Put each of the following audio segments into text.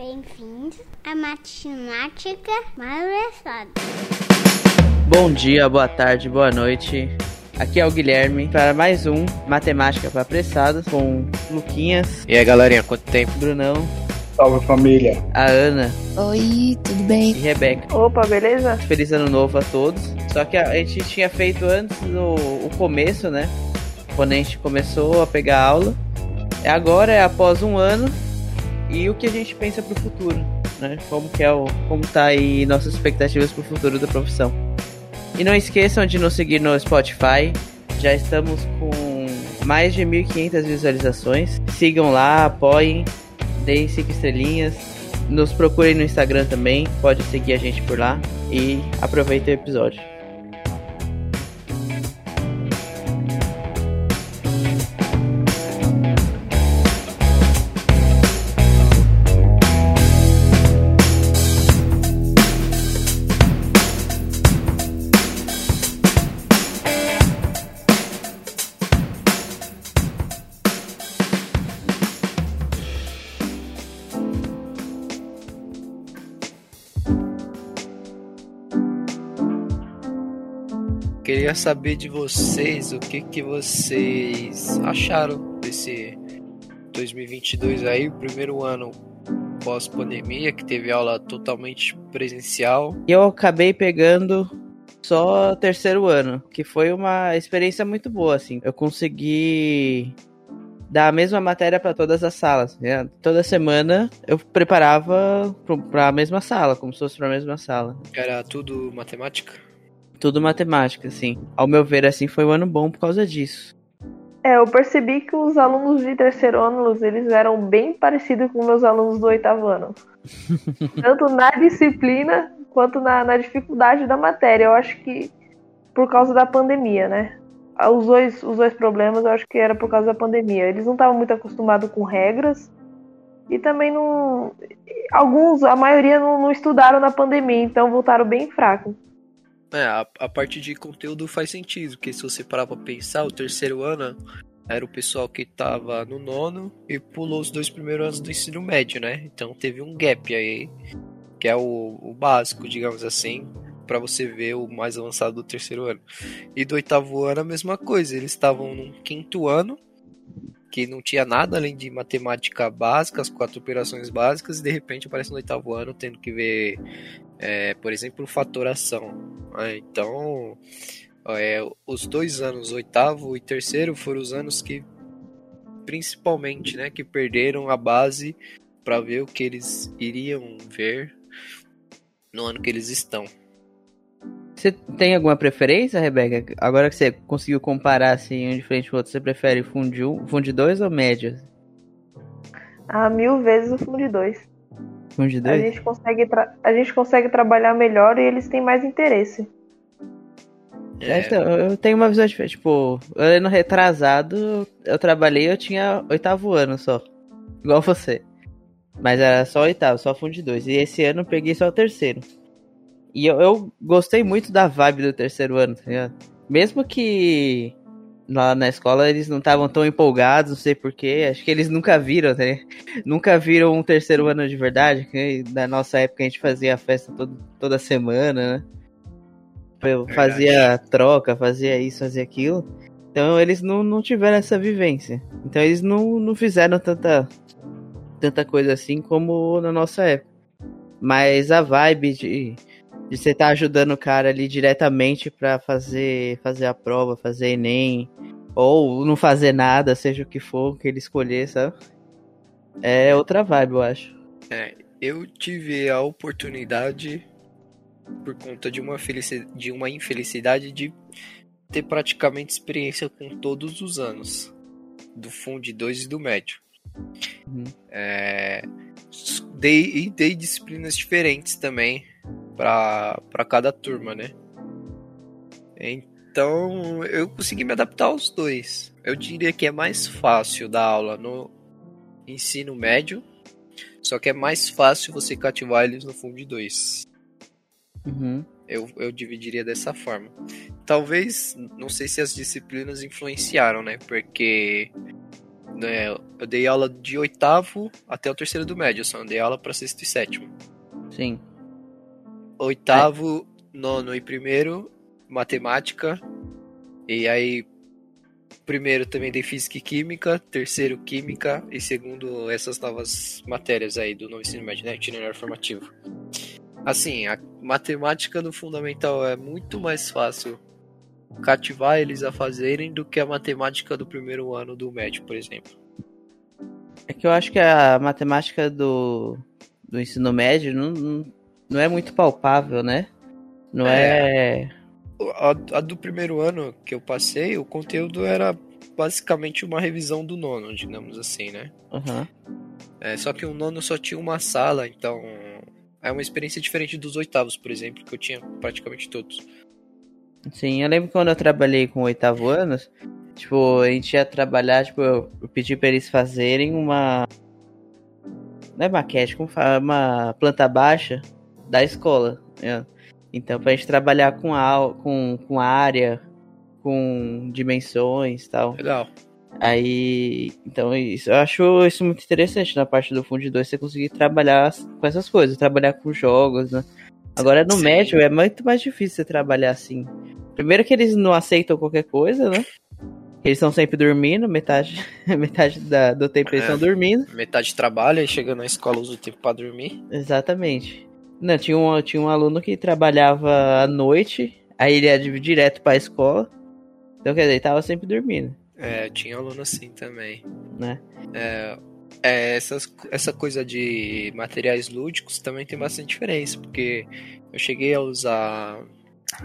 Bem-vindos à Matemática Malversada. Bom dia, boa tarde, boa noite. Aqui é o Guilherme para mais um Matemática para Apressados com Luquinhas. E aí, galerinha, quanto tempo? Brunão. Salve família. A Ana. Oi, tudo bem? E Rebeca. Opa, beleza? Feliz ano novo a todos. Só que a gente tinha feito antes o, o começo, né? Quando a gente começou a pegar aula. Agora é após um ano e o que a gente pensa pro futuro, né? Como que é o, como tá aí nossas expectativas pro futuro da profissão. E não esqueçam de nos seguir no Spotify. Já estamos com mais de 1.500 visualizações. Sigam lá, apoiem, deem 5 estrelinhas. Nos procurem no Instagram também, pode seguir a gente por lá. E aproveitem o episódio. Queria saber de vocês o que, que vocês acharam desse 2022 aí, o primeiro ano pós-pandemia, que teve aula totalmente presencial. E eu acabei pegando só terceiro ano, que foi uma experiência muito boa, assim. Eu consegui dar a mesma matéria para todas as salas. Né? Toda semana eu preparava para a mesma sala, como se fosse para a mesma sala. Era tudo matemática? Tudo matemática, assim. Ao meu ver, assim, foi um ano bom por causa disso. É, eu percebi que os alunos de terceiro ano, eles eram bem parecidos com meus alunos do oitavo ano. Tanto na disciplina quanto na, na dificuldade da matéria. Eu acho que por causa da pandemia, né? Os dois, os dois problemas eu acho que era por causa da pandemia. Eles não estavam muito acostumados com regras e também não. Alguns, a maioria não, não estudaram na pandemia, então voltaram bem fracos. É, a, a, parte de conteúdo faz sentido, porque se você parar pra pensar, o terceiro ano era o pessoal que tava no nono e pulou os dois primeiros anos do ensino médio, né? Então teve um gap aí, que é o, o básico, digamos assim, para você ver o mais avançado do terceiro ano. E do oitavo ano a mesma coisa, eles estavam no quinto ano, que não tinha nada além de matemática básica, as quatro operações básicas, e de repente aparece no oitavo ano tendo que ver, é, por exemplo, fatoração. Então, é, os dois anos, oitavo e terceiro, foram os anos que, principalmente, né, que perderam a base para ver o que eles iriam ver no ano que eles estão. Você tem alguma preferência, Rebeca? Agora que você conseguiu comparar assim um de frente com o outro, você prefere Fundi 1, Fundi 2 ou médio? Ah, mil vezes o Fundi 2. Fundi 2? A gente, consegue a gente consegue trabalhar melhor e eles têm mais interesse. É. Eu tenho uma visão diferente. Tipo, ano retrasado, eu trabalhei, eu tinha oitavo ano só. Igual você. Mas era só oitavo, só Fundi 2. E esse ano eu peguei só o terceiro. E eu, eu gostei muito da vibe do terceiro ano, tá ligado? Mesmo que lá na escola eles não estavam tão empolgados, não sei porquê. Acho que eles nunca viram, ligado? Nunca viram um terceiro ano de verdade. Que na nossa época a gente fazia festa todo, toda semana, né? Eu fazia troca, fazia isso, fazia aquilo. Então eles não, não tiveram essa vivência. Então eles não, não fizeram tanta, tanta coisa assim como na nossa época. Mas a vibe de de você estar tá ajudando o cara ali diretamente para fazer fazer a prova, fazer Enem, ou não fazer nada, seja o que for que ele escolher, sabe? É outra vibe, eu acho. É, eu tive a oportunidade, por conta de uma, de uma infelicidade, de ter praticamente experiência com todos os anos, do Fundo 2 e do médio. Uhum. É, dei, e dei disciplinas diferentes também para cada turma, né? Então eu consegui me adaptar aos dois. Eu diria que é mais fácil dar aula no ensino médio, só que é mais fácil você cativar eles no fundo de dois. Uhum. Eu, eu dividiria dessa forma. Talvez, não sei se as disciplinas influenciaram, né? Porque né, eu dei aula de oitavo até o terceiro do médio, só não dei aula para sexto e sétimo. Sim. Oitavo, nono e primeiro, matemática. E aí, primeiro também dei física e química, terceiro química e segundo essas novas matérias aí do novo ensino médio, né, itinerário formativo. Assim, a matemática do fundamental é muito mais fácil cativar eles a fazerem do que a matemática do primeiro ano do médio, por exemplo. É que eu acho que a matemática do, do ensino médio não, não, não é muito palpável, né? Não é. é... A, a, do primeiro ano que eu passei, o conteúdo era basicamente uma revisão do nono, digamos assim, né? Uhum. É, só que o nono só tinha uma sala, então é uma experiência diferente dos oitavos, por exemplo, que eu tinha praticamente todos. Sim, eu lembro quando eu trabalhei com oitavo anos, tipo, a gente ia trabalhar, tipo, eu, pedi pra eles fazerem uma. Não é maquete, como fala? Uma planta baixa da escola. Né? Então, pra gente trabalhar com a, com, com área, com dimensões e tal. Legal. Aí, então isso, eu acho isso muito interessante na parte do Fundo 2 você conseguir trabalhar com essas coisas, trabalhar com jogos, né? Agora no Sim. médio é muito mais difícil você trabalhar assim. Primeiro que eles não aceitam qualquer coisa, né? Eles estão sempre dormindo, metade, metade da, do tempo eles estão é, dormindo. Metade trabalha e chega na escola usa o tempo para dormir. Exatamente. Não, tinha um, tinha um aluno que trabalhava à noite, aí ele ia direto para a escola. Então, quer dizer, ele tava sempre dormindo. É, tinha aluno assim também. Né? É, é, essas, essa coisa de materiais lúdicos também tem bastante diferença, porque eu cheguei a usar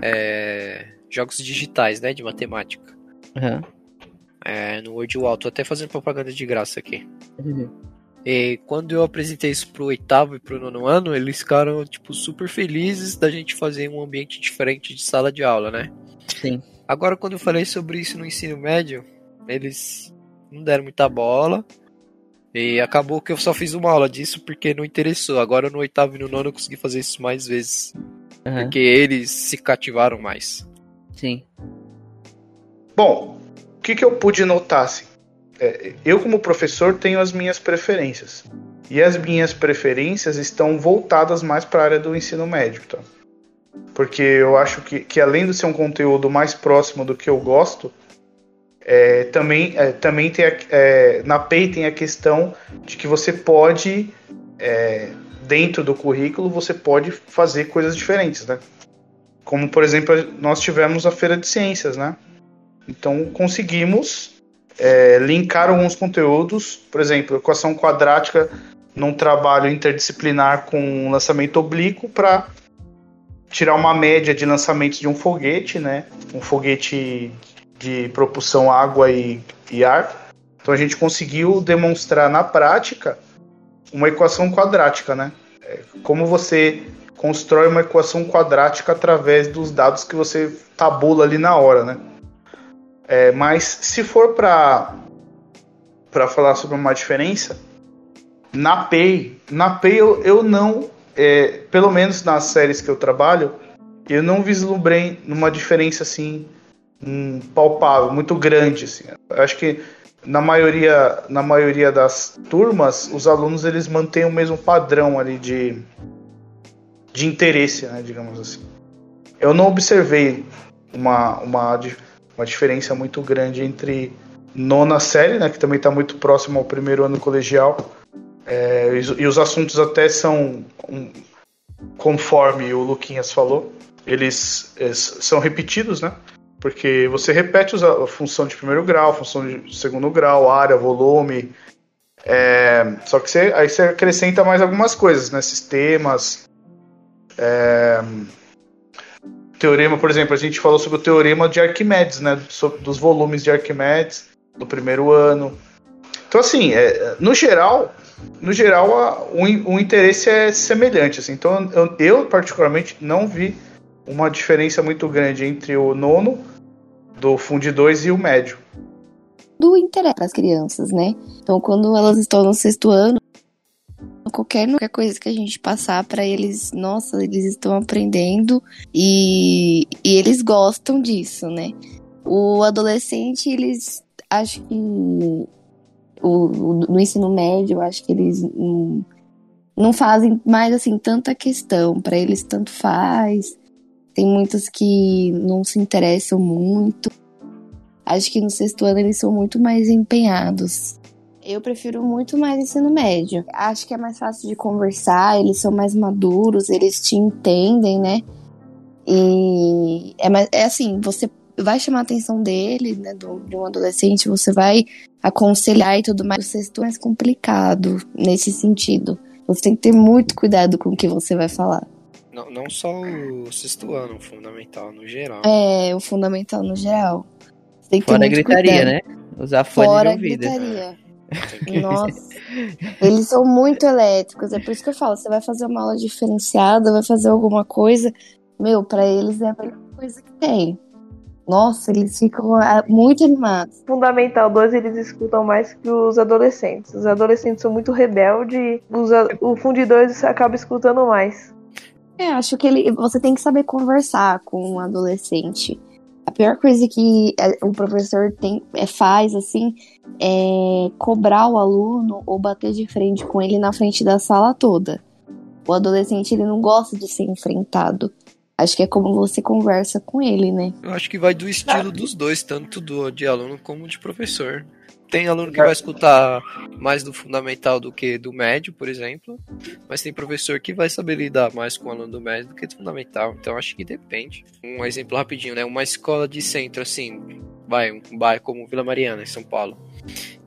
é, jogos digitais, né, de matemática. Uhum. É, no Word Wall, tô até fazendo propaganda de graça aqui. Uhum. E quando eu apresentei isso pro oitavo e pro nono ano, eles ficaram, tipo, super felizes da gente fazer um ambiente diferente de sala de aula, né? Sim. Agora, quando eu falei sobre isso no ensino médio, eles não deram muita bola. E acabou que eu só fiz uma aula disso porque não interessou. Agora no oitavo e no nono eu consegui fazer isso mais vezes. Uhum. Porque eles se cativaram mais. Sim. Bom, o que, que eu pude notar? Assim? É, eu, como professor, tenho as minhas preferências. E as minhas preferências estão voltadas mais para a área do ensino médio. Tá? Porque eu acho que, que, além de ser um conteúdo mais próximo do que eu gosto, é, também, é, também tem a, é, na PEI tem a questão de que você pode, é, dentro do currículo, você pode fazer coisas diferentes, né? Como, por exemplo, nós tivemos a Feira de Ciências, né? Então, conseguimos é, linkar alguns conteúdos, por exemplo, equação quadrática num trabalho interdisciplinar com lançamento oblíquo para tirar uma média de lançamentos de um foguete, né? Um foguete de propulsão água e, e ar. Então a gente conseguiu demonstrar na prática uma equação quadrática, né? É, como você constrói uma equação quadrática através dos dados que você tabula ali na hora, né? É, mas se for para para falar sobre uma diferença, na Pay, na Pay eu, eu não, é, pelo menos nas séries que eu trabalho, eu não vislumbrei uma diferença assim um, palpável, muito grande. Assim. Eu acho que na maioria, na maioria das turmas, os alunos eles mantêm o mesmo padrão ali de, de interesse, né, digamos assim. Eu não observei uma, uma, uma diferença muito grande entre nona série, né, que também está muito próximo ao primeiro ano colegial, é, e, e, os assuntos até são, um, conforme o Luquinhas falou, eles, eles são repetidos, né? Porque você repete a função de primeiro grau, função de segundo grau, área, volume. É, só que você, aí você acrescenta mais algumas coisas, né? Sistemas. É, teorema, por exemplo, a gente falou sobre o teorema de Arquimedes, né? Sobre, dos volumes de Arquimedes do primeiro ano. Então, assim, é, no geral, no geral, a, o, o, interesse é semelhante. Assim. Então, eu, eu, particularmente não vi uma diferença muito grande entre o nono do Fundo 2 e o médio. Do interesse para as crianças, né? Então, quando elas estão no sexto ano, qualquer, qualquer coisa que a gente passar para eles, nossa, eles estão aprendendo e, e eles gostam disso, né? O adolescente, eles acho que O, o- no ensino médio, acho que eles hum, não fazem mais assim tanta questão. Pra eles tanto faz. Tem muitos que não se interessam muito. Acho que no sexto ano eles são muito mais empenhados. Eu prefiro muito mais ensino médio. Acho que é mais fácil de conversar, eles são mais maduros, eles te entendem, né? E é, mais, é assim, você vai chamar a atenção dele, né, do, de um adolescente, você vai aconselhar e tudo mais. O sexto é mais complicado nesse sentido. Você tem que ter muito cuidado com o que você vai falar. Não, não só o sexto ano, o fundamental, no geral. É, o fundamental no geral. Você tem que Fora ter a muito gritaria, cuidado. né? Usar fone Fora de a ouvido. gritaria. Nossa, eles são muito elétricos. É por isso que eu falo: você vai fazer uma aula diferenciada, vai fazer alguma coisa, meu, pra eles é a melhor coisa que tem. Nossa, eles ficam ah, muito animados. Fundamental 2 eles escutam mais que os adolescentes. Os adolescentes são muito rebeldes, os a- o Fundi 2 acaba escutando mais. É, acho que ele, você tem que saber conversar com um adolescente. Pior coisa que é, o professor tem, é, faz, assim, é cobrar o aluno ou bater de frente com ele na frente da sala toda. O adolescente, ele não gosta de ser enfrentado. Acho que é como você conversa com ele, né? Eu acho que vai do estilo dos dois, tanto do de aluno como de professor. Tem aluno que vai escutar mais do fundamental do que do médio, por exemplo, mas tem professor que vai saber lidar mais com o aluno do médio do que do fundamental. Então acho que depende. Um exemplo rapidinho, né? Uma escola de centro, assim, vai, um bairro como Vila Mariana, em São Paulo,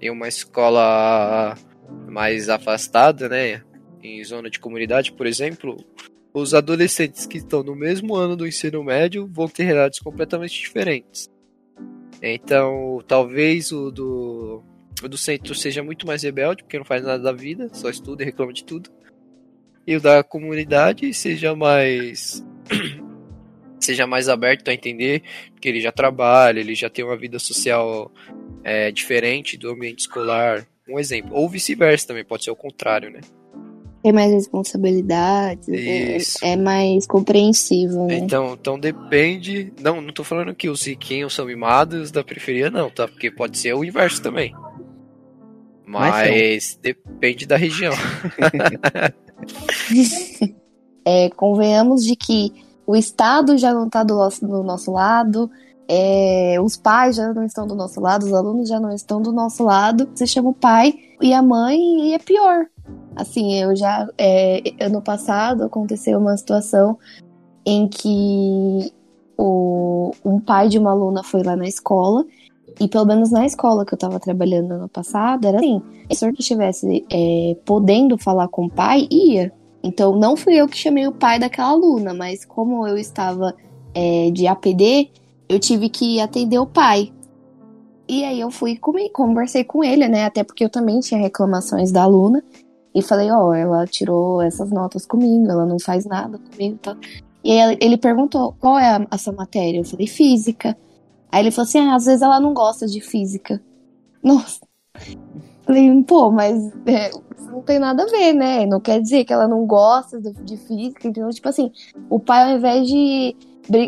e uma escola mais afastada, né? Em zona de comunidade, por exemplo, os adolescentes que estão no mesmo ano do ensino médio vão ter realidades completamente diferentes. Então, talvez o do, o do centro seja muito mais rebelde, porque não faz nada da vida, só estuda e reclama de tudo. E o da comunidade seja mais. seja mais aberto a entender, porque ele já trabalha, ele já tem uma vida social é, diferente do ambiente escolar. Um exemplo. Ou vice-versa também, pode ser o contrário, né? Tem mais responsabilidades, é, é mais compreensivo, né? Então, então depende. Não, não tô falando que os riquinhos são mimados da periferia, não, tá? Porque pode ser o inverso também. Mas Mas depende da região. É, convenhamos de que o Estado já não está do, nosso- do nosso lado, é, os pais já não estão do nosso lado, os alunos já não estão do nosso lado. Você chama o pai e a mãe e é pior. Assim, eu já. é, ano passado aconteceu uma situação em que o, um pai de uma aluna foi lá na escola. E pelo menos na escola que eu tava trabalhando ano passado, era assim: se o professor que estivesse é, podendo falar com o pai, ia. Então, não fui eu que chamei o pai daquela aluna, mas como eu estava é, de APD, eu tive que atender o pai. E aí eu fui comi- conversei com ele, né? Até porque eu também tinha reclamações da aluna. E falei, ó, ela tirou essas notas comigo, ela não faz nada comigo tal. E aí ele perguntou, qual é a, a sua matéria? Eu falei, física. Aí ele falou assim, ah, às vezes ela não gosta de física. Nossa. Falei, pô, mas é, não tem nada a ver, né? Não quer dizer que ela não gosta de, de física, então, tipo assim, o pai, ao invés de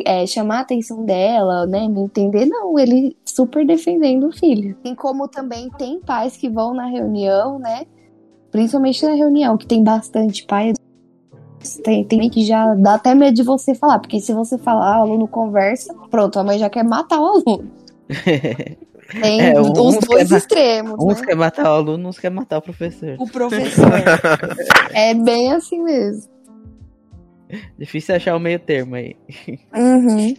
é, chamar a atenção dela, né, me entender, não, ele super defendendo o filho. Assim como também tem pais que vão na reunião, né, principalmente na reunião, que tem bastante pai, tem, tem que já dá até medo de você falar, porque se você falar, o aluno conversa, pronto, a mãe já quer matar o aluno. Tem É, os dois extremos, Uns né? quer matar o aluno, uns quer matar o professor. O professor. é bem assim mesmo. Difícil achar o meio termo aí. Uhum.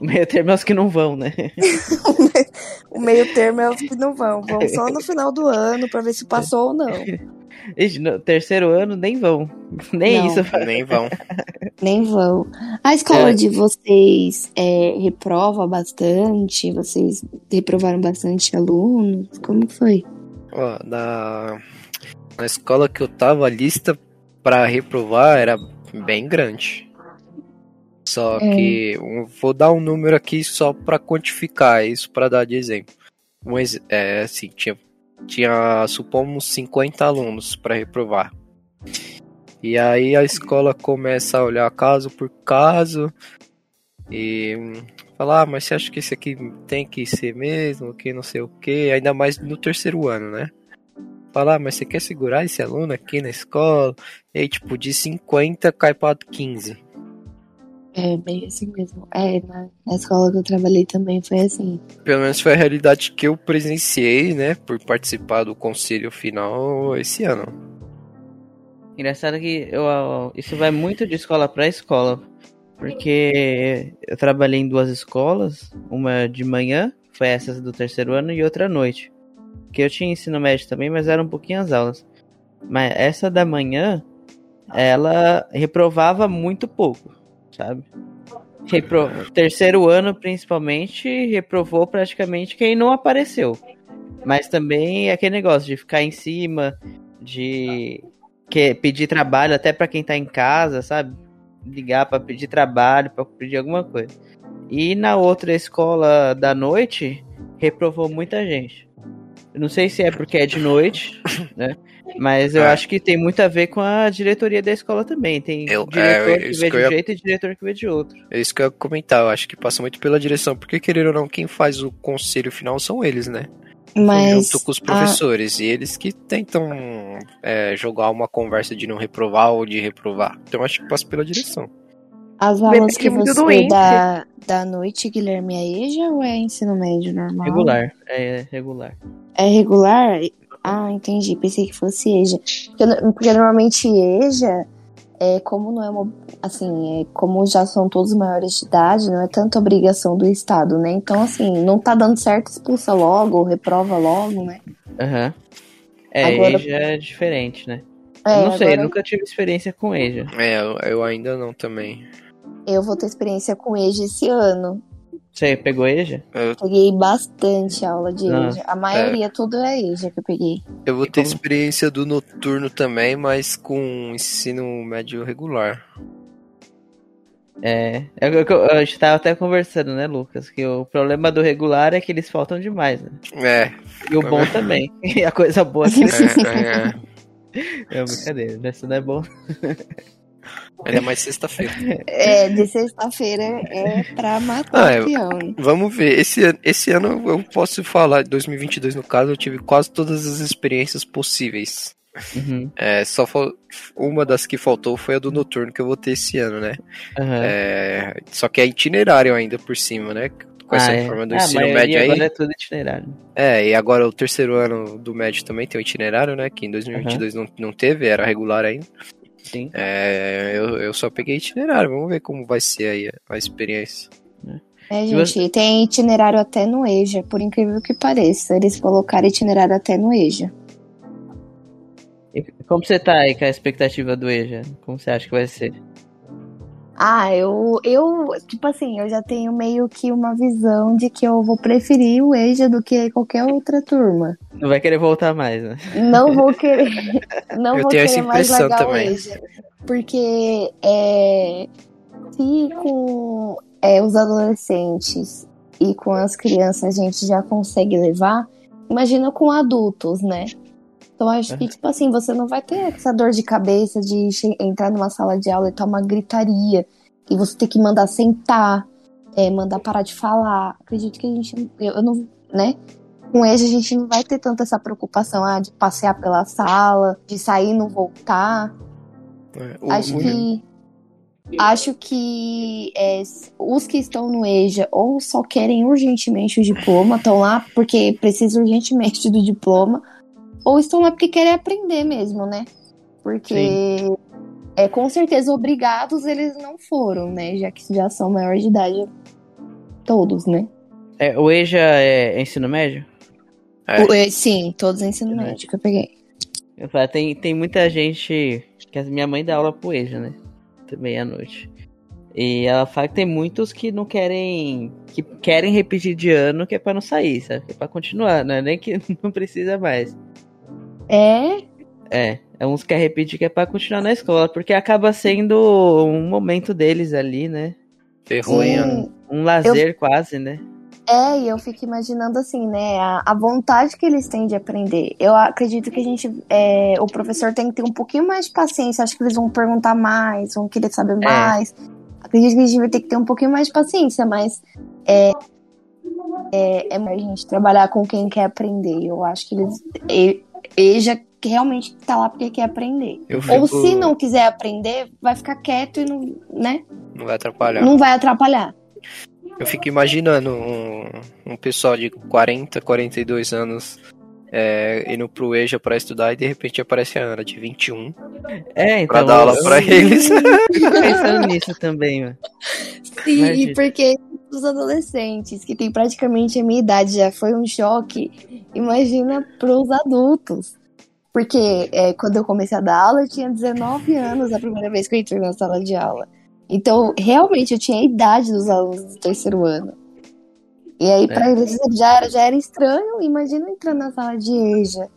O meio termo é os que não vão, né? O meio termo é os que não vão. Vão só no final do ano pra ver se passou ou não. Ixi, no terceiro ano nem vão. Nem Não. isso. Nem vão. Nem vão. A escola É. de vocês é, reprova bastante? Vocês reprovaram bastante alunos? Como foi? Ó, na, na escola que eu tava, a lista pra reprovar era bem grande. Só É. que vou dar um número aqui só pra quantificar isso pra dar de exemplo. Um, ex- é, assim, tinha, tinha supomos 50 alunos pra reprovar. E aí a escola começa a olhar caso por caso e hum, Falar, ah, mas você acha que esse aqui tem que ser mesmo, que não sei o que, ainda mais no terceiro ano, né? Falar, ah, mas você quer segurar esse aluno aqui na escola? E aí, tipo, de 50 cai pra 15. É, bem assim mesmo. É, na, na escola que eu trabalhei também foi assim. Pelo menos foi a realidade que eu presenciei, né, por participar do conselho final esse ano. Engraçado que eu, isso vai muito de escola para escola. Porque eu trabalhei em duas escolas, uma de manhã, foi essa do terceiro ano, e outra à noite. Que eu tinha ensino médio também, mas eram um pouquinho as aulas. Mas essa da manhã, ela reprovava muito pouco sabe? Repro... Terceiro ano, principalmente, reprovou praticamente quem não apareceu. Mas também é aquele negócio de ficar em cima, de que pedir trabalho até para quem tá em casa, sabe? Ligar para pedir trabalho, para pedir alguma coisa. E na outra escola da noite, reprovou muita gente. Eu não sei se é porque é de noite, né? Mas eu é. acho que tem muito a ver com a diretoria da escola também. Tem eu, diretor é, que vê de um ia... jeito e diretor que vê de outro. É isso que eu ia comentar, eu acho que passa muito pela direção, porque querer ou não, quem faz o conselho final são eles, né? Mas, junto com os professores, a... e eles que tentam é, jogar uma conversa de não reprovar ou de reprovar. Então acho que passa pela direção. As aulas que você dá da noite, Guilherme, é EJA ou é ensino médio normal? Regular, é regular. É regular? Ah, entendi. Pensei que fosse EJA. Porque, porque normalmente EJA, é, como não é uma. Assim, é, como já são todos maiores de idade, não é tanta obrigação do Estado, né? Então, assim, não tá dando certo, expulsa logo, reprova logo, né? Aham. Uhum. É, agora... EJA é diferente, né? É, não sei, agora... nunca tive experiência com EJA. É, eu, eu ainda não também. Eu vou ter experiência com EJA esse ano. Você pegou EJA? Eu peguei bastante aula de ah, EJA. A maioria, é. tudo é EJA que eu peguei. Eu vou ter experiência do noturno também, mas com ensino médio regular. É, eu, eu, eu, a gente tava até conversando, né, Lucas? Que o problema do regular é que eles faltam demais, né? É. E o bom também. E a coisa boa é que eles... É, é, é. é brincadeira, isso não é bom. Ainda mais sexta-feira. É, de sexta-feira é pra matar ah, o peão. Vamos ver. Esse, esse ano eu posso falar, 2022 no caso, eu tive quase todas as experiências possíveis. Uhum. É, só uma das que faltou foi a do noturno que eu vou ter esse ano, né? Uhum. É, só que é itinerário ainda por cima, né? Com essa ah, é. forma do ah, ensino médio aí. Agora é tudo itinerário. É, e agora o terceiro ano do médio também tem o itinerário, né? Que em 2022 uhum. não, não teve, era regular ainda. Sim. É, eu, eu só peguei itinerário, vamos ver como vai ser aí a, a experiência. É, gente, você... tem itinerário até no EJA, por incrível que pareça. Eles colocaram itinerário até no EJA. E como você tá aí com a expectativa do EJA? Como você acha que vai ser? Ah, eu, eu, tipo assim, eu já tenho meio que uma visão de que eu vou preferir o EJA do que qualquer outra turma. Não vai querer voltar mais, né? Não vou querer. Não eu vou tenho querer essa impressão mais também. o EJA. Porque é, se com é, os adolescentes e com as crianças a gente já consegue levar, imagina com adultos, né? Então acho que, tipo assim, você não vai ter essa dor de cabeça de entrar numa sala de aula e tá uma gritaria. E você ter que mandar sentar, é, mandar parar de falar. Acredito que a gente. Eu, eu não. né? Com eles a gente não vai ter tanto essa preocupação ah, de passear pela sala, de sair e não voltar. É, acho que. Acho que é, os que estão no EJA ou só querem urgentemente o diploma, estão lá porque precisam urgentemente do diploma, ou estão lá porque querem aprender mesmo, né? Porque é, com certeza obrigados eles não foram, né? Já que já são maior de idade todos, né? É, o EJA é ensino médio? É. O, é, sim, todos ensino médio que eu peguei. Eu falo, tem, tem muita gente. Que a minha mãe dá aula pro EJA, né? Também à noite. E ela fala que tem muitos que não querem. que querem repetir de ano, que é pra não sair, sabe? Que é pra continuar, né? Nem que não precisa mais. É? É, é uns que quer repetir que é pra continuar na escola, porque acaba sendo um momento deles ali, né? Vergonha. Um, um lazer eu... quase, né? É, e eu fico imaginando assim, né, a, a, vontade que eles têm de aprender. Eu acredito que a gente, é, o professor tem que ter um pouquinho mais de paciência. Acho que eles vão perguntar mais, vão querer saber é. mais. Acredito que a gente vai ter que ter um pouquinho mais de paciência, mas é, é, é a gente trabalhar com quem quer aprender. Eu acho que eles. E, EJA que realmente tá lá porque quer aprender. Eu Ou fico- se não quiser aprender, vai ficar quieto e não, né? Não vai atrapalhar. Não vai atrapalhar. Eu fico imaginando um, um pessoal de 40, 42 anos é, indo pro EJA pra estudar e de repente aparece a Ana de 21 É, então. pra dar aula eu- pra eles. fico pensando nisso também, mano. Sim, Imagina. porque os adolescentes, que têm praticamente a minha idade, já foi um choque. Imagina pros adultos. Porque é, quando eu comecei a dar aula, eu tinha 19 anos a primeira vez que eu entrei na sala de aula. Então, realmente, eu tinha a idade dos alunos do terceiro ano. E aí, pra eles já era, já era estranho. Imagina entrar na sala de EJA.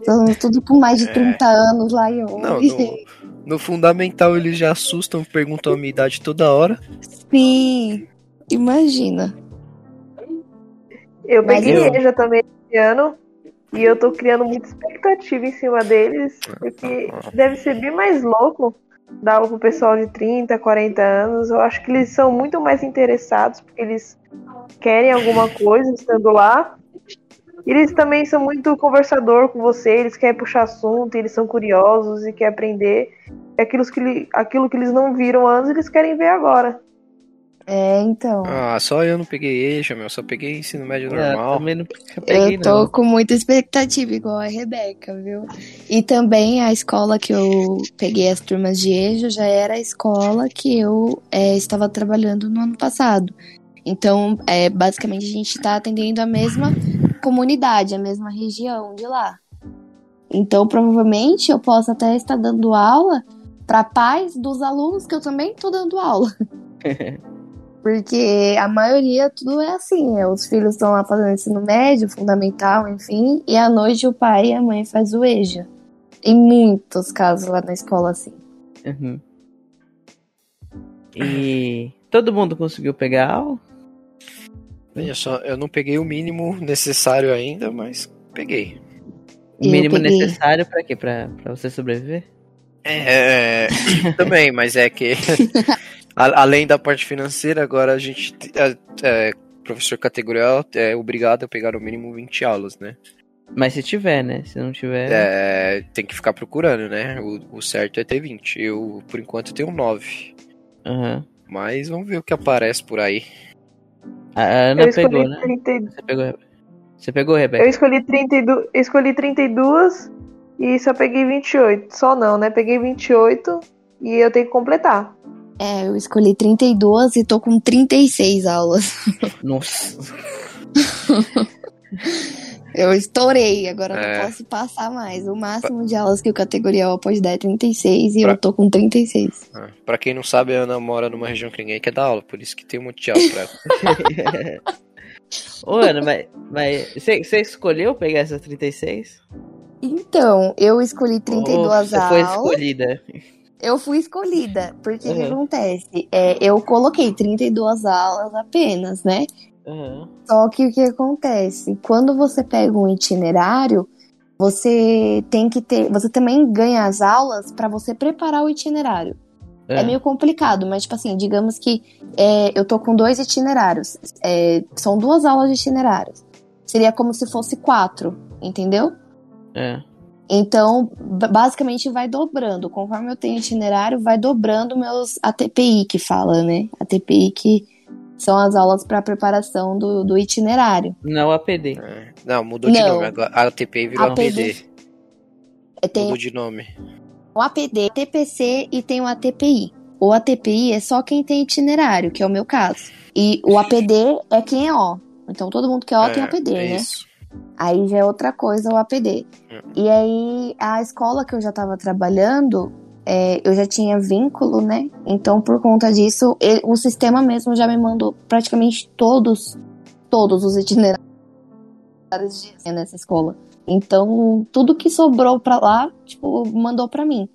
Então, tudo com mais de 30 anos lá e eu. Não, no, no fundamental eles já assustam, perguntam a minha idade toda hora. Sim, imagina. Eu peguei eu- EJA também esse ano e eu tô criando muita expectativa em cima deles, porque deve ser bem mais louco dar aula pro pessoal de 30, 40 anos. Eu acho que eles são muito mais interessados, porque eles querem alguma coisa estando lá. Eles também são muito conversador com você, eles querem puxar assunto, eles são curiosos e querem aprender. É aquilo que, ele- aquilo que eles não viram antes, eles querem ver agora. É, então. Ah, só eu não peguei EJA, meu, só peguei ensino médio Eu normal. também não peguei, Eu tô não. com muita expectativa, igual a Rebeca, viu? E também a escola que eu peguei as turmas de EJA já era a escola que eu é, estava trabalhando no ano passado. Então, é, basicamente, a gente está atendendo a mesma comunidade, a mesma região de lá. Então, provavelmente, eu posso até estar dando aula para pais dos alunos que eu também estou dando aula. Porque a maioria tudo é assim, é, os filhos estão lá fazendo ensino médio, fundamental, enfim, e à noite o pai e a mãe faz o EJA. Em muitos casos lá na escola assim. Uhum. E todo mundo conseguiu pegar aula? Veja só, eu não peguei o mínimo necessário ainda, mas peguei. O mínimo peguei. necessário pra quê? Pra, pra você sobreviver? É, também, mas é que a- além da parte financeira, agora a gente é, é, professor categorial é obrigado a pegar no mínimo 20 aulas, né? Mas se tiver, né? Se não tiver. É, tem que ficar procurando, né? O, o certo é ter 20. Eu, por enquanto, tenho 9. Aham. Mas vamos ver o que aparece por aí. A Ana eu escolhi pegou, né? 30 Você pegou, você pegou, Eu Rebeca? escolhi 32, eu escolhi 32 e só peguei 28. Só não, né? Peguei 28 e eu tenho que completar. É, eu escolhi 32 e tô com 36 aulas. Nossa. Eu estourei, agora eu É. não posso passar mais. O máximo de aulas que o categorial pode dar é 36 e Pra- eu tô com 36. Ah, Pra quem não sabe, a Ana mora numa região que ninguém quer dar aula, por isso que tem um monte de aula pra ela. Ô, Ana, mas, mas você, você escolheu pegar essas 36? Então, eu escolhi 32 Ou você foi aulas. escolhida? Eu fui escolhida, porque o que Uhum. acontece? É, eu coloquei 32 aulas apenas, né? Aham. Só que o que acontece? Quando você pega um itinerário, você tem que ter. Você também ganha as aulas para você preparar o itinerário. É. Ah. meio complicado, mas, tipo assim, digamos que é, eu tô com dois itinerários. É, são duas aulas de itinerários. Seria como se fosse quatro, entendeu? É. Então, ba- basicamente vai dobrando. Conforme eu tenho itinerário, vai dobrando meus ATPI que fala, né? ATPI que são as aulas para preparação do, do itinerário. Não APD. É. Não, mudou de Não. nome. Agora a ATP virou APD. APD. É, Tem Mudou de nome. o APD, TPC e tem o ATPI. O ATPI é só quem tem itinerário, que é o meu caso. E o APD é quem é O. Então todo mundo que é O tem É, APD, é né? Isso. Aí já é outra coisa o APD. Hum. E aí, a escola que eu já estava trabalhando, é, eu já tinha vínculo, né? Então, por conta disso, ele- o sistema mesmo já me mandou praticamente todos, todos os itinerários de nessa escola. Então, tudo que sobrou pra lá, tipo, mandou pra mim.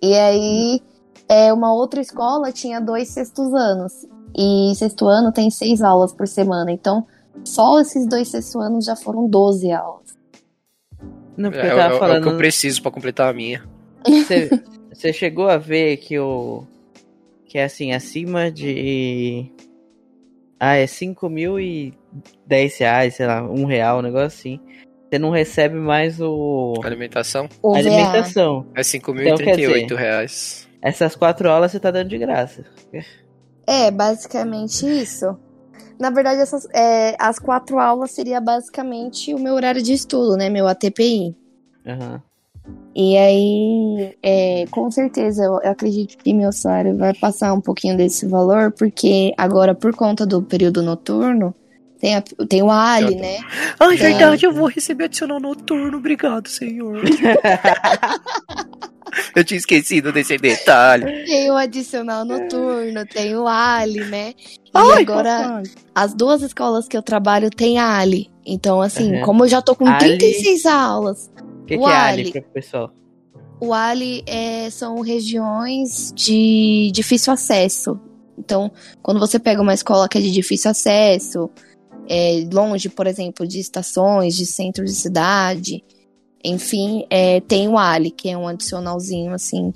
E aí, é, uma outra escola tinha dois sextos anos. E sexto ano tem seis aulas por semana. Então, só esses dois sexto anos já foram 12 aulas. Não, porque É, eu é- tava é o falando. que eu preciso pra completar a minha. Você, você chegou a ver que o. Que é assim, acima de. Ah, é 5 mil e 10 reais, sei lá, um real, um negócio assim. Você não recebe mais o. Alimentação O alimentação. é Então, quer 5.038 reais. Essas quatro aulas você tá dando de graça. É, basicamente isso. Na verdade, essas, é, as quatro aulas seria basicamente o meu horário de estudo, né? Meu ATPI. Aham. E aí, é, com certeza, eu, eu acredito que meu salário vai passar um pouquinho desse valor, porque agora, por conta do período noturno, tem, a- tem o Ali, né? Ah, é verdade, eu vou receber adicional noturno, obrigado, senhor. eu tinha esquecido desse detalhe. Tem o adicional noturno, tem o Ali, né? E Ai, agora, papai. as duas escolas que eu trabalho tem Ali. Então, assim, Uhum. como eu já tô com Ali. 36 aulas, O que, O que é Ali. Ali pro pessoal? o Ali é, são regiões de difícil acesso. Então, quando você pega uma escola que é de difícil acesso, é, longe, por exemplo, de estações, de centro de cidade, enfim, é, tem o Ali, que é um adicionalzinho, assim,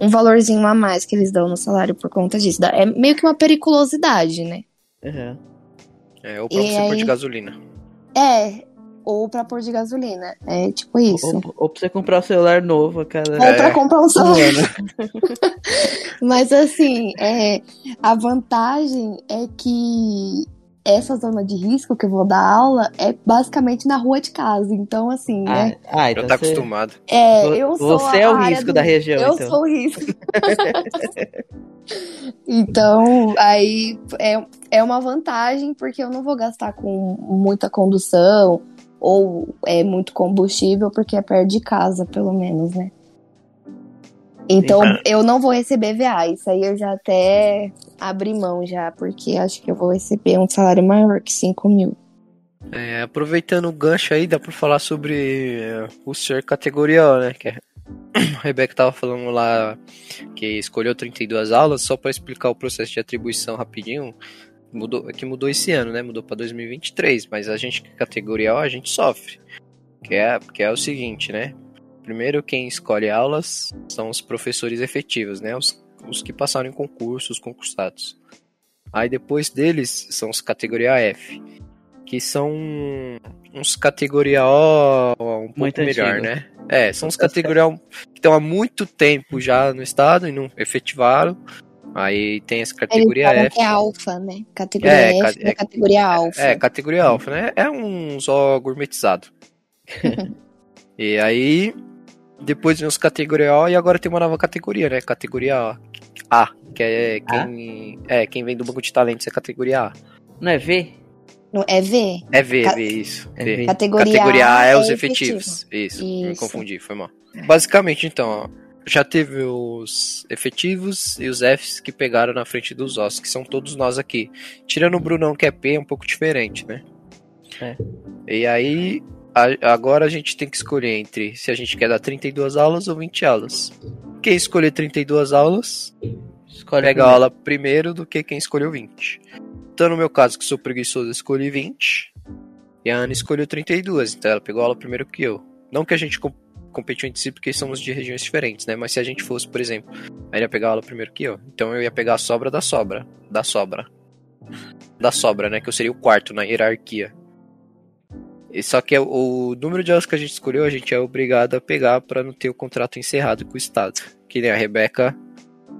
um valorzinho a mais que eles dão no salário por conta disso. É meio que uma periculosidade, né? Aham. É, ou pra E você pôr de aí? gasolina. É, ou pra pôr de gasolina. É tipo isso. Ou, ou pra você comprar um celular novo a cada. Ou pra comprar um celular. Mas assim, é, a vantagem é que essa zona de risco que eu vou dar aula é basicamente na rua de casa. Então, assim, né? Ah, ah, Já então tá você, acostumado. É, eu sou você é o risco do- da região, Eu então. sou o risco. então, aí é, é uma vantagem porque eu não vou gastar com muita condução ou é muito combustível porque é perto de casa, pelo menos, né? Então, Sim. eu não vou receber VA. Isso aí eu já até abri mão já, porque acho que eu vou receber um salário maior que 5 mil. É, aproveitando o gancho aí, dá pra falar sobre é, o ser categoria O, né? Que é- a Rebeca tava falando lá que escolheu 32 aulas, só pra explicar o processo de atribuição rapidinho. Mudou, é que mudou esse ano, né? Mudou pra 2023, mas a gente que categoria O, a gente sofre. Que é, que é o seguinte, né? Primeiro, quem escolhe aulas são os professores efetivos, né? Os, os que passaram em concurso, os concursados. Aí depois deles são os categoria F, que são uns categoria O um pouco Muito melhor, antigo. né? É, são os categoria O que estão há muito tempo já no estado e não efetivaram. Aí tem essa categoria F. que é alfa, né? Categoria É, F é, é- categoria alfa. É, categoria alfa, né? É um só gourmetizado. e aí, depois vem os categoria O e agora tem uma nova categoria, né? Categoria A, que é quem, é, quem vem do banco de talentos é categoria A. Não é V? Não, é V. É V, Ca- V, isso. É V. Categoria, Categoria A é os efetivo. efetivos. Isso, me Isso. confundi, foi mal. Basicamente, então, ó, já teve os efetivos e os Fs que pegaram na frente dos ossos, que são todos nós aqui. Tirando o Brunão, que é P, é um pouco diferente, né? É. E aí, a- agora a gente tem que escolher entre se a gente quer dar 32 aulas ou 20 aulas. Quem escolher 32 aulas, Escolhe pega a aula primeiro do que quem escolheu 20. Então, no meu caso, que sou preguiçoso, escolhi 20. E a Ana escolheu 32, então ela pegou a aula primeiro que eu. Não que a gente com- competiu entre si porque somos de regiões diferentes, né? Mas se a gente fosse, por exemplo, ela ia pegar a aula primeiro que eu. Então eu ia pegar a sobra da sobra. Da sobra. Da sobra, né? Que eu seria o quarto na hierarquia. E só que é o, número de aulas que a gente escolheu, a gente é obrigado a pegar pra não ter o contrato encerrado com o Estado. Que nem a Rebeca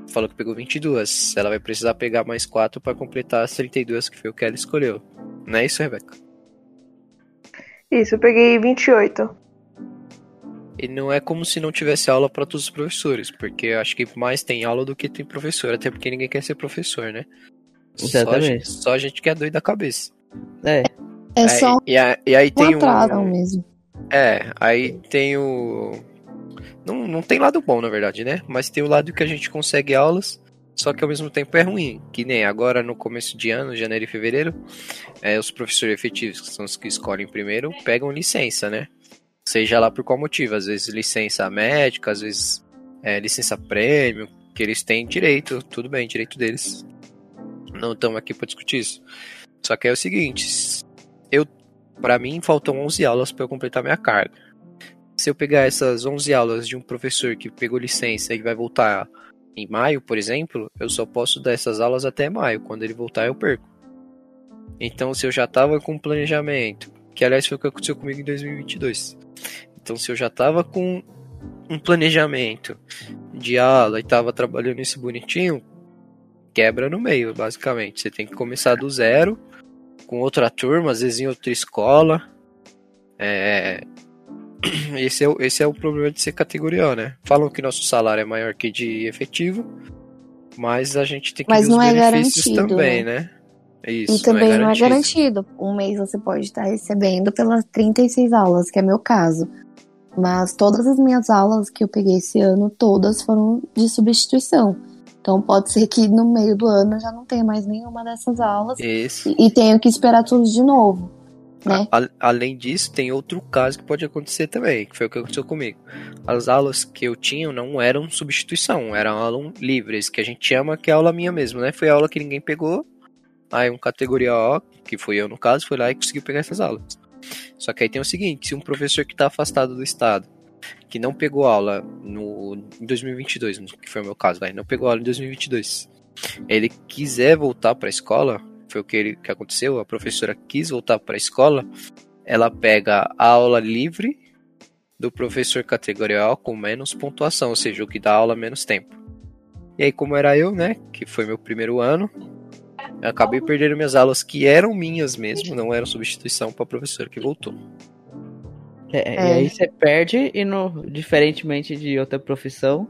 falou que pegou 22. Ela vai precisar pegar mais 4 pra completar as 32 que foi o que ela escolheu. Não é isso, Rebeca? Isso, eu peguei 28. E não é como se não tivesse aula pra todos os professores, porque eu acho que mais tem aula do que tem professor, até porque ninguém quer ser professor, né? Só a Exatamente. gente, só a gente que é doido da cabeça. É, É Aí- só e, a- e aí um tem o. mesmo. É, aí tem o. Não, não tem lado bom, na verdade, né? Mas tem o lado que a gente consegue aulas, só que ao mesmo tempo é ruim. Que nem agora no começo de ano, janeiro e fevereiro, é, os professores efetivos, que são os que escolhem primeiro, pegam licença, né? Seja lá por qual motivo. Às vezes licença médica, às vezes é, licença prêmio, que eles têm direito, tudo bem, direito deles. Não estamos aqui para discutir isso. Só que é o seguinte, para mim faltam 11 aulas para eu completar minha carga. Se eu pegar essas 11 aulas de um professor que pegou licença e vai voltar em maio, por exemplo, eu só posso dar essas aulas até maio. Quando ele voltar, eu perco. Então, se eu já tava com planejamento, que aliás foi o que aconteceu comigo em 2022. Então, se eu já tava com um planejamento de aula e tava trabalhando isso bonitinho, quebra no meio, basicamente. Você tem que começar do zero, com outra turma, às vezes em outra escola. É... Esse, é, o- esse é o problema de ser categoria, né? Falam que nosso salário é maior que de efetivo, mas a gente tem que Mas ver os não é benefícios garantido, também, né? Isso, E também não é, garantido. garantido. Um mês você pode estar recebendo pelas 36 aulas, que é meu caso. Mas todas as minhas aulas que eu peguei esse ano, todas foram de substituição. Então pode ser que no meio do ano eu já não tenha mais nenhuma dessas aulas Isso. e, e tenho que esperar tudo de novo. Né? A- além disso, tem outro caso que pode acontecer também, que foi o que aconteceu comigo. As aulas que eu tinha não eram substituição, eram aulas livres, que a gente chama que é aula minha mesmo, né? Foi aula que ninguém pegou. Aí um categoria O, que fui eu no caso, foi lá e conseguiu pegar essas aulas. Só que aí tem o seguinte, se um professor que está afastado do estado, que não pegou aula no em 2022, que foi o meu caso, vai, não pegou aula em 2022, ele quiser voltar para a escola, foi o que, ele, que aconteceu, a professora quis voltar para a escola, ela pega a aula livre do professor categorial com menos pontuação, ou seja, o que dá aula menos tempo. E aí, como era eu, né, que foi meu primeiro ano, eu acabei perdendo minhas aulas que eram minhas mesmo, não eram substituição para professor que voltou. É, É. E aí você perde e, no, diferentemente de outra profissão,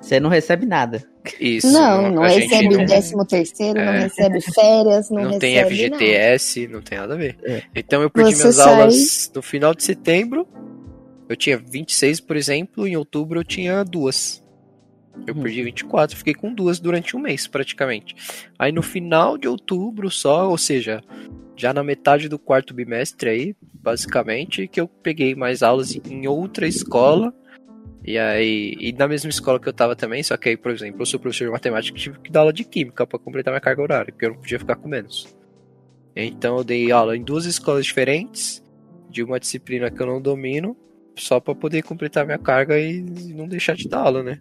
você não recebe nada. Isso. não, não gente recebe não- o 13 terceiro, não É. recebe férias, não, não, recebe tem FGTS, não tem nada a ver. É. Então eu perdi Você minhas sai- aulas no final de setembro. Eu tinha 26, por exemplo, em outubro eu tinha duas. Eu Hum. perdi 24, fiquei com duas durante um mês, praticamente. Aí no final de outubro só, ou seja, já na metade do quarto bimestre aí, basicamente, que eu peguei mais aulas em outra escola. E aí, e na mesma escola que eu tava também, só que aí, por exemplo, eu sou professor de matemática e tive que dar aula de química pra completar minha carga horária, porque eu não podia ficar com menos. Então eu dei aula em duas escolas diferentes, de uma disciplina que eu não domino, só pra poder completar minha carga e não deixar de dar aula, né?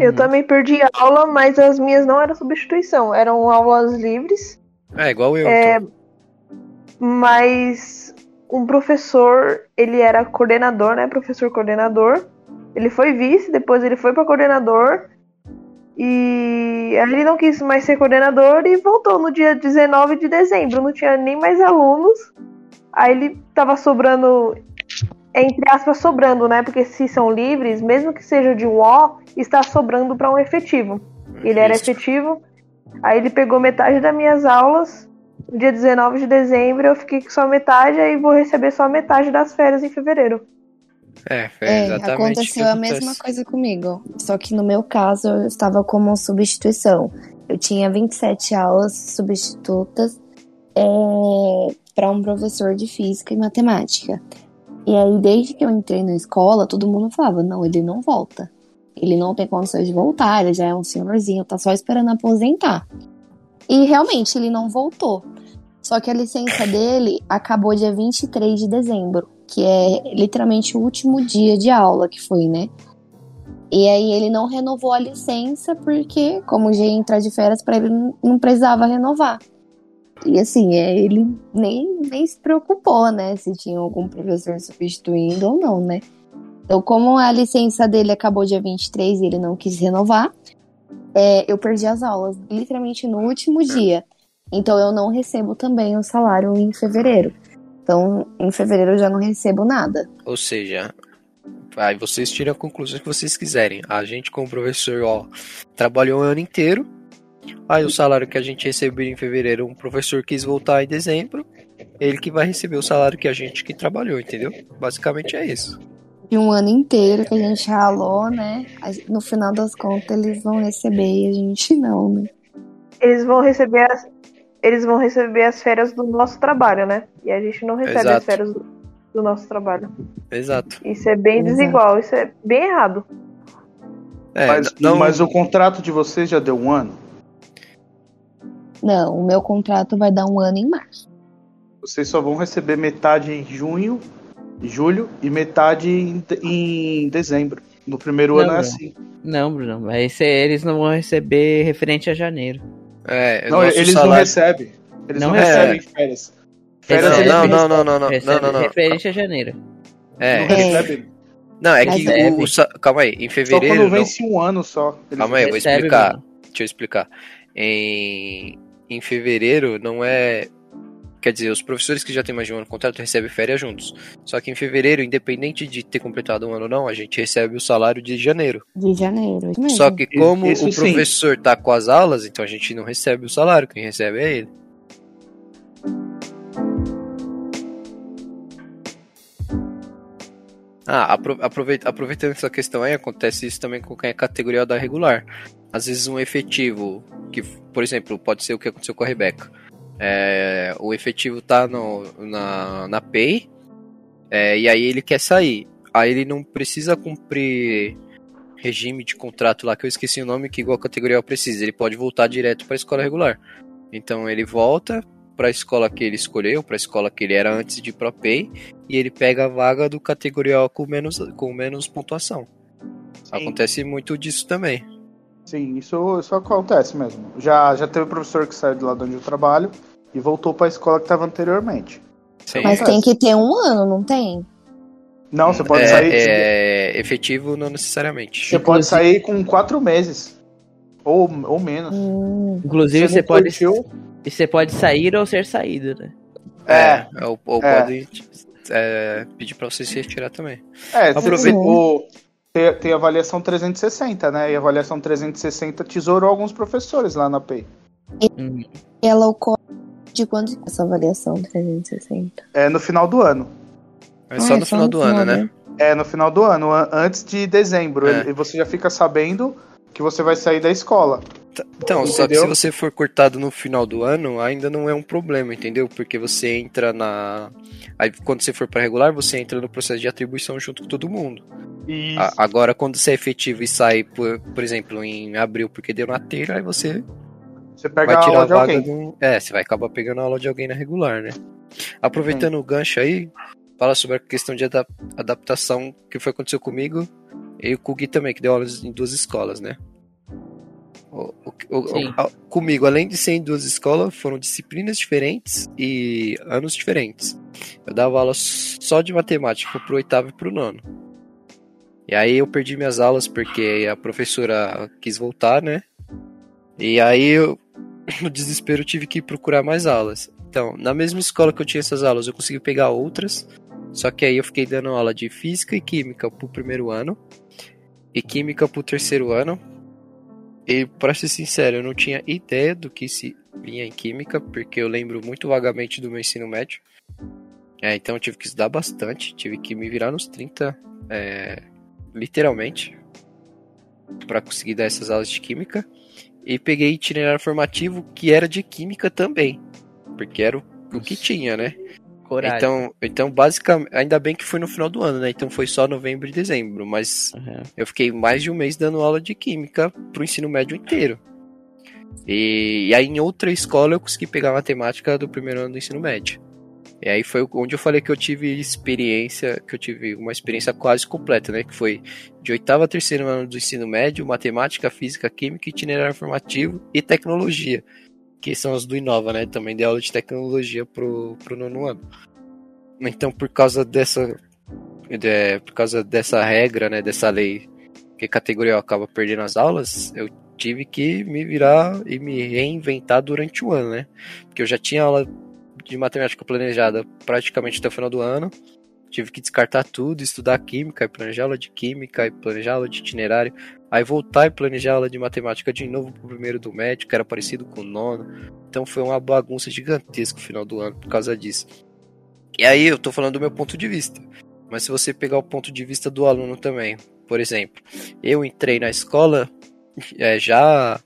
Eu Uhum. também perdi aula, mas as minhas não eram substituição, eram aulas livres. É, igual eu. É, então. Mas um professor, ele era coordenador, né? Professor coordenador. Ele foi vice, depois ele foi para coordenador. E aí ele não quis mais ser coordenador e voltou no dia 19 de dezembro. Não tinha nem mais alunos. Aí ele tava sobrando, entre aspas, sobrando, né? Porque se são livres, mesmo que seja de um O, está sobrando para um efetivo. Ele era efetivo. Aí ele pegou metade das minhas aulas. No dia 19 de dezembro eu fiquei com só metade, aí vou receber só metade das férias em fevereiro. É, é, É, exatamente. que aconteceu a mesma coisa comigo. Só que no meu caso eu estava como substituição. Eu tinha 27 aulas substitutas para um professor de física e matemática. E aí, desde que eu entrei na escola, todo mundo falava: não, ele não volta. Ele não tem condições de voltar, ele já é um senhorzinho, tá só esperando aposentar. E realmente, ele não voltou. Só que a licença dele acabou dia 23 de dezembro, que é literalmente o último dia de aula que foi, né? E aí ele não renovou a licença porque, como já ia entrar de férias, para ele não- precisava renovar. E assim, é, ele nem, nem se preocupou, né? Se tinha algum professor substituindo ou não, né? Então, como a licença dele acabou dia 23 e ele não quis renovar, é, eu perdi as aulas literalmente no último dia. Então, eu não recebo também o salário em fevereiro. Então, em fevereiro eu já não recebo nada. Ou seja, aí vocês tiram a conclusão que vocês quiserem. A gente, como professor, ó, trabalhou o ano inteiro. Aí o salário que a gente recebeu em fevereiro, um professor quis voltar em dezembro. Ele que vai receber o salário que a gente que trabalhou, entendeu? Basicamente é isso. De um ano inteiro que a gente ralou, né? No final das contas, eles vão receber e a gente não, né? Eles vão receber as, eles vão receber as férias do nosso trabalho, né? E a gente não recebe Exato. as férias do, do nosso trabalho. Exato. Isso é bem Exato. desigual, isso é bem errado. É, mas, não, mas o contrato de vocês já deu um ano? Não, o meu contrato vai dar um ano em março. Vocês só vão receber metade em junho, julho e metade em, em dezembro. No primeiro Não, ano é não. assim. Não, Bruno, mas eles não vão receber referente a janeiro. é, Não, eles não salário- recebem. Eles Não não, recebe. recebem férias. Férias Não, eles não, não, não, não, não, não, não, não. Referente a janeiro. É, Não recebem. não, é Mas que o, calma aí, em Só fevereiro, quando não- vence um ano só. Calma aí, eu vou explicar, mano. deixa eu explicar. Em, em fevereiro não é, quer dizer, os professores que já têm mais de um ano de contrato recebem férias juntos. Só que em fevereiro, independente de ter completado um ano ou não, a gente recebe o salário de janeiro. De janeiro. mesmo. Só que como Isso o sim. professor tá com as aulas, então a gente não recebe o salário, quem recebe é ele. Ah, apro- aproveita- aproveitando essa questão aí, acontece isso também com quem é categoria da regular. Às vezes um efetivo, que, por exemplo, pode ser o que aconteceu com a Rebeca. É, o efetivo tá no, na, na PEI, é, e aí ele quer sair. Aí ele não precisa cumprir regime de contrato lá, que eu esqueci o nome, que igual a categoria precisa. Ele pode voltar direto para a escola regular. Então ele volta para a escola que ele escolheu, para a escola que ele era antes de ir pro PEI, e ele pega a vaga do categorial com menos, com menos pontuação. Acontece muito disso também. Sim, isso, isso acontece mesmo. Já, já teve professor que saiu de lá de onde eu trabalho e voltou para a escola que estava anteriormente. Sim. Mas tem que ter um ano, não tem? Não, você pode é, sair. é, efetivo não necessariamente. Você pode sair com quatro meses. Ou, ou menos. Hum, Inclusive, Você você pode, curtiu? você pode sair ou ser saído, né? É, ou, ou é. pode é, pedir para você se retirar também. É, Aproveita- você- o, tem, tem avaliação 360, né? E a avaliação 360 tesourou alguns professores lá na PEI. Hum. ela ocorre de quando essa avaliação 360? É no final do ano. É só Ah, no final do ano, né? É no final do ano, an- antes de dezembro. É. E você já fica sabendo que você vai sair da escola. Então, só que Entendeu? se você for cortado no final do ano, ainda não é um problema, entendeu? Porque você entra na. Aí quando você for para regular, você entra no processo de atribuição junto com todo mundo. A- agora, quando você é efetivo e sai, por, por exemplo, em abril porque deu na teira, aí você você pega vai a tirar aula a de vaga alguém. do. É, você vai acabar pegando a aula de alguém na regular, né? Aproveitando o gancho aí, fala sobre a questão de adap- adaptação que foi aconteceu comigo e com o Gui também, que deu aulas em duas escolas, né? O- o- o- comigo, além de ser em duas escolas, foram disciplinas diferentes e anos diferentes. Eu dava aula só de matemática pro oitavo e pro nono. E aí eu perdi minhas aulas porque a professora quis voltar, né? E aí eu, no desespero, tive que procurar mais aulas. Então, na mesma escola que eu tinha essas aulas, eu consegui pegar outras. Só que aí eu fiquei dando aula de física e química pro primeiro ano. E química pro terceiro ano. E pra ser sincero, eu não tinha ideia do que se vinha em química, porque eu lembro muito vagamente do meu ensino médio. É, então eu tive que estudar bastante, tive que me virar nos 30, é, literalmente, para conseguir dar essas aulas de química. E peguei itinerário formativo que era de química também, porque era o, o que tinha, né? Coragem. Então, então, basicamente, ainda bem que foi no final do ano, né? Então foi só novembro e dezembro, mas Uhum. eu fiquei mais de um mês dando aula de química pro ensino médio inteiro. E, e aí em outra escola eu consegui pegar matemática do primeiro ano do ensino médio. E aí foi onde eu falei que eu tive experiência, que eu tive uma experiência quase completa, né? Que foi de oitavo a terceiro ano do ensino médio, matemática, física, química, itinerário formativo e tecnologia. Que são as do Inova, né? Também dei aula de tecnologia pro, pro nono ano. Então, por causa dessa. é, por causa dessa regra, né? Dessa lei que a categoria acaba perdendo as aulas, eu tive que me virar e me reinventar durante o ano, né? Porque eu já tinha aula de matemática planejada praticamente até o final do ano. Tive que descartar tudo, estudar química, planejar aula de química, planejar aula de itinerário, aí voltar e planejar aula de matemática de novo pro primeiro do médio, que era parecido com o nono. Então foi uma bagunça gigantesca o final do ano por causa disso. E aí eu tô falando do meu ponto de vista. Mas se você pegar o ponto de vista do aluno também, por exemplo, eu entrei na escola é, já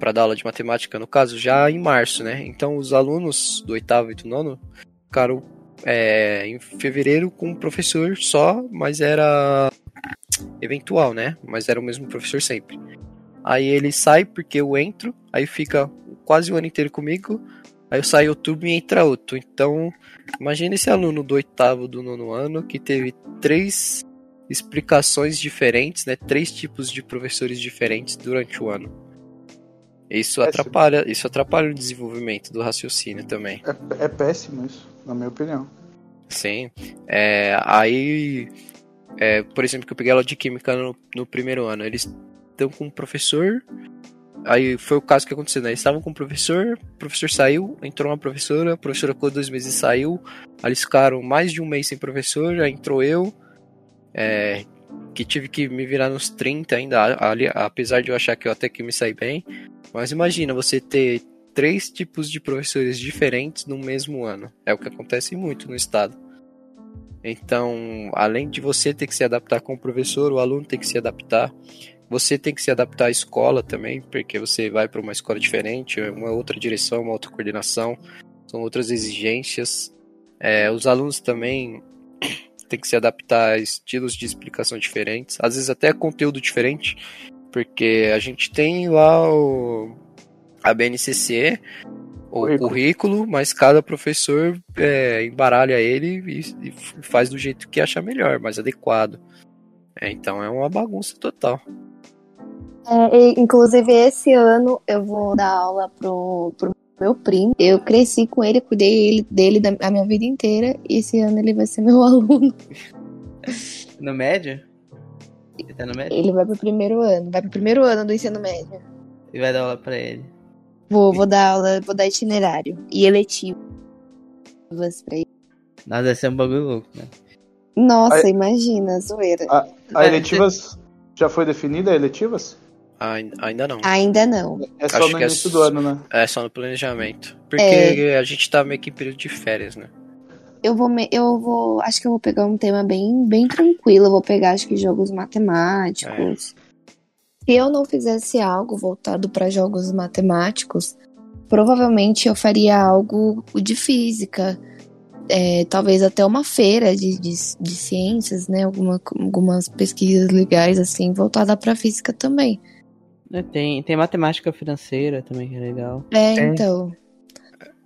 para dar aula de matemática, no caso, já em março, né? Então os alunos do oitavo e do nono ficaram é, em fevereiro com um professor só, mas era eventual, né? Mas era o mesmo professor sempre. Aí ele sai porque eu entro, aí fica quase o ano inteiro comigo, aí eu saio outubro e entra outro. Então, imagina esse aluno do oitavo do nono ano que teve três explicações diferentes, né? Três tipos de professores diferentes durante o ano. Isso Péssimo. atrapalha, isso atrapalha o desenvolvimento do raciocínio também. É, é péssimo isso, na minha opinião. Sim. É, aí, é, por exemplo, que eu peguei aula de química no, no primeiro ano. Eles estão com um professor. Aí foi o caso que aconteceu, né? Eles estavam com o professor, o professor saiu, entrou uma professora, a professora ficou dois meses e saiu. Aí eles ficaram mais de um mês sem professor, aí entrou eu, é, que tive que me virar nos 30 ainda, ali, apesar de eu achar que eu até que me saí bem. Mas imagina você ter três tipos de professores diferentes no mesmo ano. É o que acontece muito no estado. Então, além de você ter que se adaptar com o professor, o aluno tem que se adaptar. Você tem que se adaptar à escola também, porque você vai para uma escola diferente, é uma outra direção, uma outra coordenação, são outras exigências. É, os alunos também têm que se adaptar a estilos de explicação diferentes, às vezes até conteúdo diferente, porque a gente tem lá o, a BNCC, o Currículo. currículo, mas cada professor é, embaralha ele e, e faz do jeito que acha melhor, mais adequado. É, então é uma bagunça total. É, e, inclusive, esse ano eu vou dar aula pro, pro meu primo. Eu cresci com ele, cuidei ele- dele da, a minha vida inteira. E esse ano ele vai ser meu aluno. No médio? Ele tá no médio? Ele vai pro primeiro ano. Vai pro primeiro ano do ensino médio. E vai dar aula pra ele. Vou, vou dar aula, vou dar itinerário e eletivas pra ele. Nossa, deve ser um bagulho louco, né? Nossa, Aí- imagina, zoeira. A eletivas já foi definida, a eletivas? Ai- Ainda não. Ainda não. É só Acho no é início s- do ano, né? É só no planejamento. Porque É. a gente tá meio que em período de férias, né? Eu vou, me- eu vou, acho que eu vou pegar um tema bem, bem tranquilo. Eu vou pegar, acho que jogos matemáticos. Se eu não fizesse algo voltado para jogos matemáticos, provavelmente eu faria algo de física. É, talvez até uma feira de, de, de ciências, né? Alguma, algumas pesquisas legais, assim, voltada para física também. É, Tem, tem matemática financeira também, que é legal. É, É. então.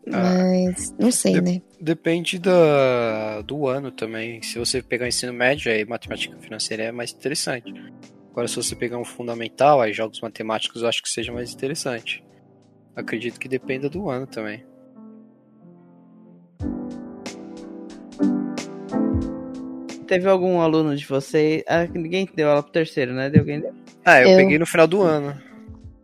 Mas, não sei, Dep- né? Depende da, do ano também. Se você pegar ensino médio, aí matemática financeira é mais interessante. Agora, se você pegar um fundamental, aí jogos matemáticos eu acho que seja mais interessante. Acredito que dependa do ano também. Teve algum aluno de vocês. Ah, ninguém deu aula pro terceiro, né? Deu alguém deu? Ah, eu, Eu- peguei no final do ano.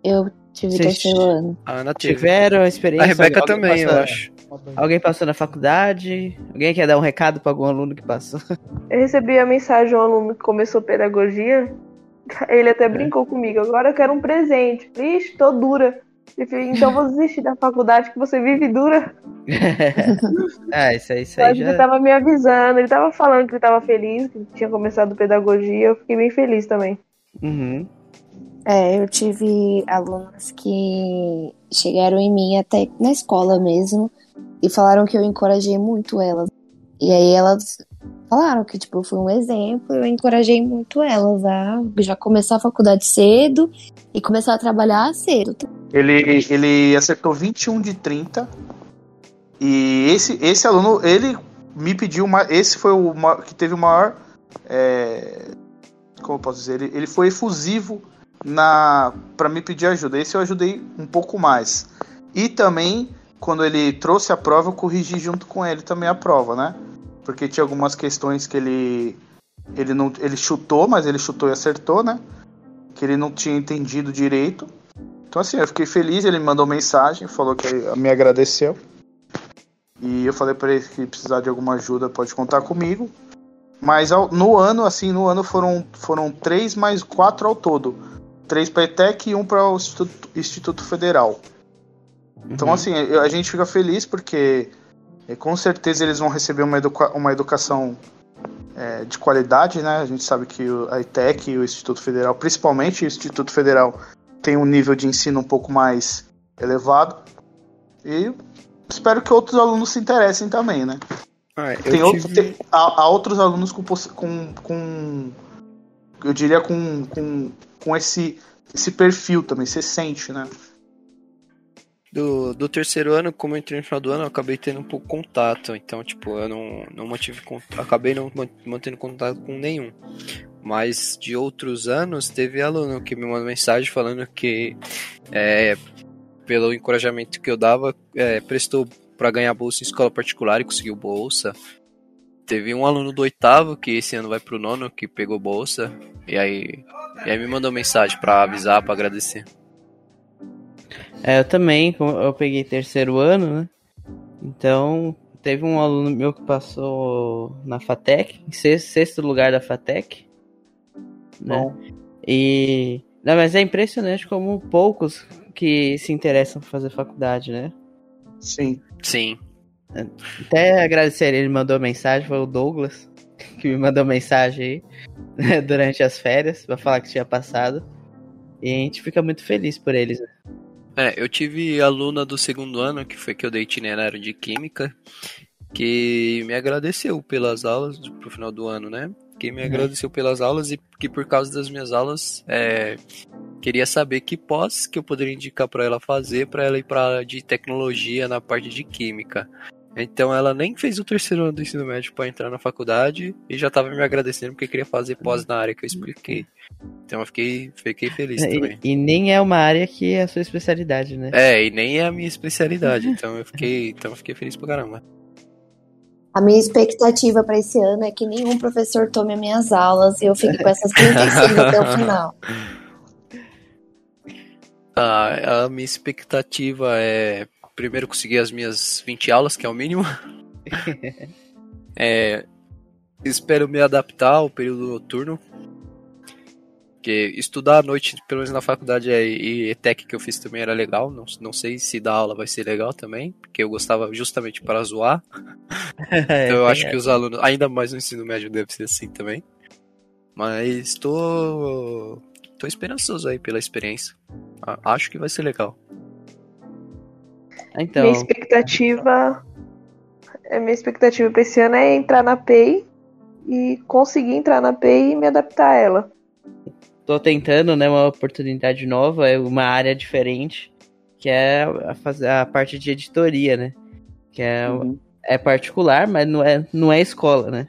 Eu tive Vocês terceiro ano. A Ana teve. Tiveram experiência? A Rebeca Alguém também, eu acho. Alguém passou na faculdade? Alguém quer dar um recado pra algum aluno que passou? Eu recebi a mensagem de um aluno que começou pedagogia. Ele até brincou comigo. Agora eu quero um presente. Ixi, tô dura. Falei, então vou desistir da faculdade que você vive dura. ah, isso aí, isso Eu aí que ele já. tava me avisando. Ele tava falando que ele tava feliz, que tinha começado pedagogia. Eu fiquei bem feliz também. Uhum. É, eu tive alunos que chegaram em mim até na escola mesmo e falaram que eu encorajei muito elas. E aí elas falaram que, tipo, fui um exemplo, eu encorajei muito elas a já começar a faculdade cedo e começar a trabalhar cedo. Ele, ele acertou 21 de 30. E esse, esse aluno, ele me pediu uma. Esse foi o que teve o maior. é, como eu posso dizer? Ele, ele foi efusivo na para me pedir ajuda. Esse eu ajudei um pouco mais. E também, quando ele trouxe a prova, eu corrigi junto com ele também a prova, né? Porque tinha algumas questões que ele. Ele, não, ele chutou, mas ele chutou e acertou, né? Que ele não tinha entendido direito. Então assim, eu fiquei feliz, ele me mandou mensagem, falou que me agradeceu. E eu falei para ele que precisar de alguma ajuda pode contar comigo. Mas ao- no ano, assim, no ano foram, foram três mais quatro ao todo. Três para ETEC e um para o Instituto, Instituto Federal. Então Uhum. assim, a gente fica feliz porque eh, com certeza eles vão receber uma, educa uma educação eh, de qualidade, né? A gente sabe que o- a ETEC e o Instituto Federal, principalmente o Instituto Federal, tem um nível de ensino um pouco mais elevado. E espero que outros alunos se interessem também, né? Ah, Tem, outro- tive- tem- há, há outros alunos com, com, com eu diria com, com, com esse, esse perfil também, você sente, né? Do, do terceiro ano, como eu entrei no final do ano, eu acabei tendo um pouco contato. Então, tipo, eu não, não mantive contato. Acabei não man- mantendo contato com nenhum. Mas de outros anos, teve aluno que me mandou mensagem falando que é, pelo encorajamento que eu dava, é, prestou para ganhar bolsa em escola particular e conseguiu bolsa. Teve um aluno do oitavo que esse ano vai pro nono que pegou bolsa e aí, e aí me mandou mensagem para avisar, para agradecer. É, eu também, eu peguei terceiro ano, né? Então, teve um aluno meu que passou na FATEC, em sexto, sexto lugar da FATEC. Né? Bom. E. Não, mas é impressionante como poucos que se interessam por fazer faculdade, né? Sim. Sim. Até agradecer, ele mandou mensagem, foi o Douglas, que me mandou mensagem aí né, durante as férias, pra falar que tinha passado. E a gente fica muito feliz por eles, né? É, eu tive aluna do segundo ano, que foi que eu dei itinerário de química, que me agradeceu pelas aulas pro final do ano, né? Que me Uhum. agradeceu pelas aulas e que por causa das minhas aulas é, queria saber que pós que eu poderia indicar para ela fazer para ela ir para de tecnologia na parte de química. Então ela nem fez o terceiro ano do ensino médio para entrar na faculdade e já tava me agradecendo porque queria fazer pós na área que eu expliquei. Então eu fiquei, fiquei feliz também. E, e nem é uma área que é a sua especialidade, né? É, e nem é a minha especialidade, então eu fiquei, então eu fiquei feliz pra caramba. A minha expectativa para esse ano é que nenhum professor tome as minhas aulas e eu fique com essas 35 até o final. Ah, a minha expectativa é primeiro conseguir as minhas 20 aulas, que é o mínimo. É, espero me adaptar ao período noturno. Porque estudar à noite, pelo menos na faculdade é- e ETEC que eu fiz também era legal. Não, não sei se dar aula vai ser legal também, porque eu gostava justamente para zoar. Então eu acho que os alunos, ainda mais no ensino médio, deve ser assim também. Mas tô, tô esperançoso aí pela experiência. Acho que vai ser legal. Então, Minha expectativa. é, Minha expectativa pra esse ano é entrar na PEI e conseguir entrar na PEI e me adaptar a ela. tô tentando, né, uma oportunidade nova, é uma área diferente, que é a, fazer a parte de editoria, né? Que é, Uhum. é particular, mas não é, não é escola, né?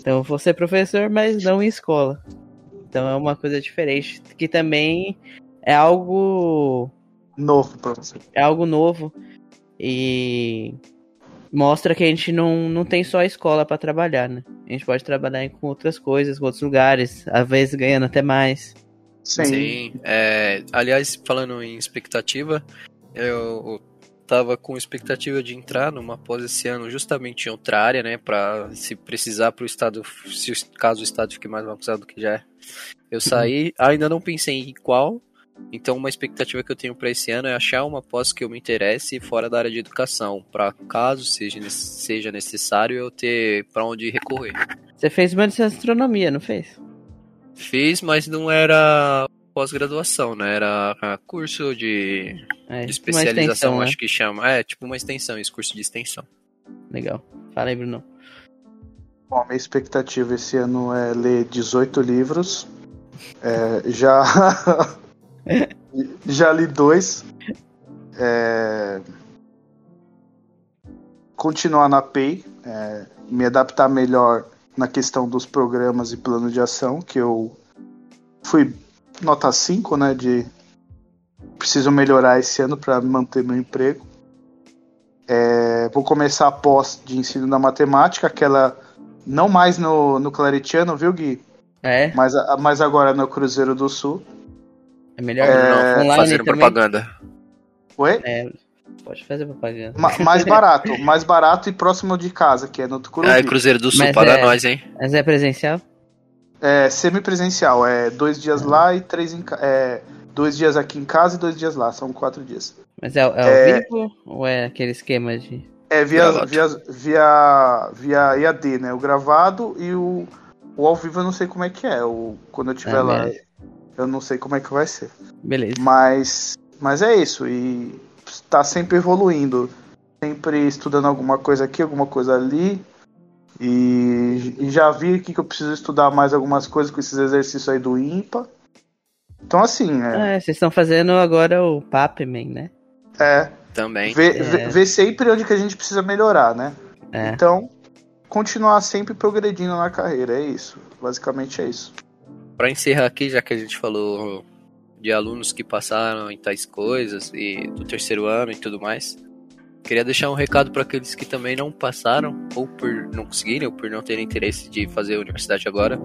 Então, eu vou ser professor, mas não em escola. Então, é uma coisa diferente, que também é algo Novo pra você. é algo novo e mostra que a gente não, não tem só a escola para trabalhar, né? A gente pode trabalhar com outras coisas, com outros lugares, às vezes ganhando até mais. Sim. Sim. é, aliás, falando em expectativa, eu tava com expectativa de entrar numa pós esse ano justamente em outra área, né? Pra se precisar pro estado, se o- caso o estado fique mais bagunçado do que já é. Eu saí, ainda não pensei em qual. Então, uma expectativa que eu tenho para esse ano é achar uma pós que eu me interesse fora da área de educação, para caso seja, seja necessário eu ter para onde recorrer. Você fez uma de astronomia, não fez? Fiz, mas não era pós-graduação, né? Era ah, curso de, É, de especialização, extensão, né? acho que chama. É, tipo uma extensão, esse curso de extensão. Legal. Fala aí, Bruno. Bom, a minha expectativa esse ano é ler 18 livros. É, já. já li dois. É, continuar na PEI. é, me adaptar melhor na questão dos programas e plano de ação, que eu fui nota 5, né? De preciso melhorar esse ano para manter meu emprego. É, vou começar a pós de ensino da matemática, aquela não mais no, no Claretiano, viu, Gui? É, Mas, mas agora no Cruzeiro do Sul. É melhor É, online Fazendo também. propaganda. Oi? É, pode fazer propaganda. Ma- mais barato, mais barato e próximo de casa, que é no Tucuruvi. Ah, é Cruzeiro do Sul, Mas paga é- nós, hein? Mas é presencial? É semipresencial, é dois dias lá e três em ca- é, dois dias aqui em casa e dois dias lá, são quatro dias. Mas é, é ao É. vivo ou é aquele esquema de. É via, Gravado. via, via, via EAD, né? O gravado e o, o ao vivo eu não sei como é que é. O, quando eu estiver Ah, lá, beleza. Eu não sei como é que vai ser. Beleza. Mas, mas é isso, e está sempre evoluindo, sempre estudando alguma coisa aqui, alguma coisa ali. E, e já vi aqui que eu preciso estudar mais algumas coisas com esses exercícios aí do IMPA. Então, assim, é, Ah, vocês estão fazendo agora o Papman, né? é Também. ver, É. ver- ver sempre onde que a gente precisa melhorar, né? É. Então, continuar sempre progredindo na carreira, é isso. Basicamente é isso. Pra encerrar aqui, já que a gente falou de alunos que passaram em tais coisas e do terceiro ano e tudo mais. Queria deixar um recado para aqueles que também não passaram, ou por não conseguirem, ou por não terem interesse de fazer a universidade agora.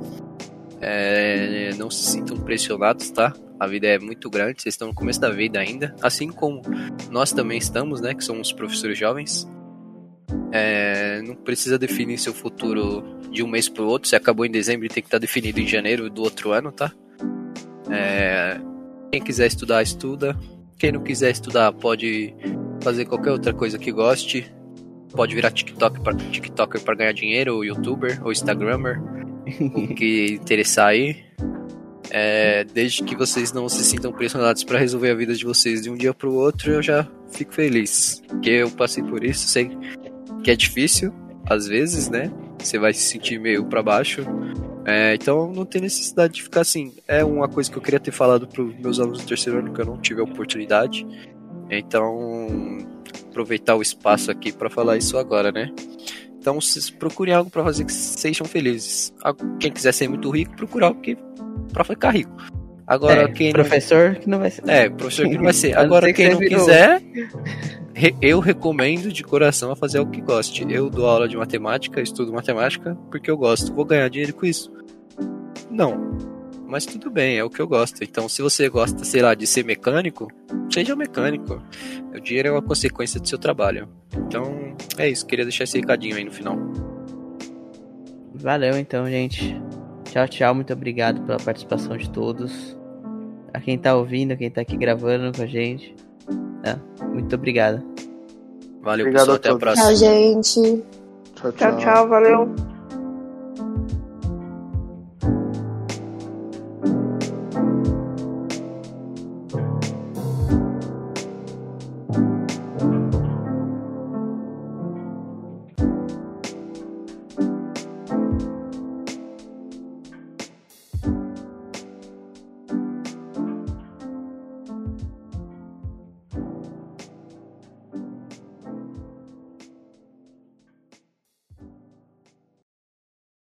É, não se sintam pressionados, tá? A vida é muito grande, vocês estão no começo da vida ainda, assim como nós também estamos, né? Que somos professores jovens. É, não precisa definir seu futuro de um mês para o outro. Se acabou em dezembro, tem que estar tá definido em janeiro do outro ano, tá? É, quem quiser estudar, estuda. Quem não quiser estudar, pode fazer qualquer outra coisa que goste. Pode virar TikTok pra, TikToker para ganhar dinheiro, ou YouTuber, ou Instagrammer, o que interessar aí. É, desde que vocês não se sintam pressionados para resolver a vida de vocês de um dia para o outro, eu já fico feliz. Porque eu passei por isso, sei que é difícil, às vezes, né? Você vai se sentir meio para baixo. É, então não tem necessidade de ficar assim. É uma coisa que eu queria ter falado para os meus alunos do terceiro ano que eu não tive a oportunidade. Então, aproveitar o espaço aqui para falar isso agora, né? Então, procurem algo para fazer que sejam felizes. Quem quiser ser muito rico, procure algo que para ficar rico. Agora, é, quem professor não... que não vai ser. É, professor que não vai ser. Agora, quem não virou... quiser, eu recomendo de coração a fazer o que goste. Eu dou aula de matemática, estudo matemática porque eu gosto. Vou ganhar dinheiro com isso? Não. Mas tudo bem, é o que eu gosto. Então, se você gosta, sei lá, de ser mecânico, seja mecânico. O dinheiro é uma consequência do seu trabalho. Então, é isso. Queria deixar esse recadinho aí no final. Valeu, então, gente. Tchau, tchau. Muito obrigado pela participação de todos. A quem tá ouvindo, a quem tá aqui gravando com a gente. É, muito obrigado. Valeu, obrigado pessoal. Até a próxima. Tchau, gente. tchau, tchau, tchau valeu.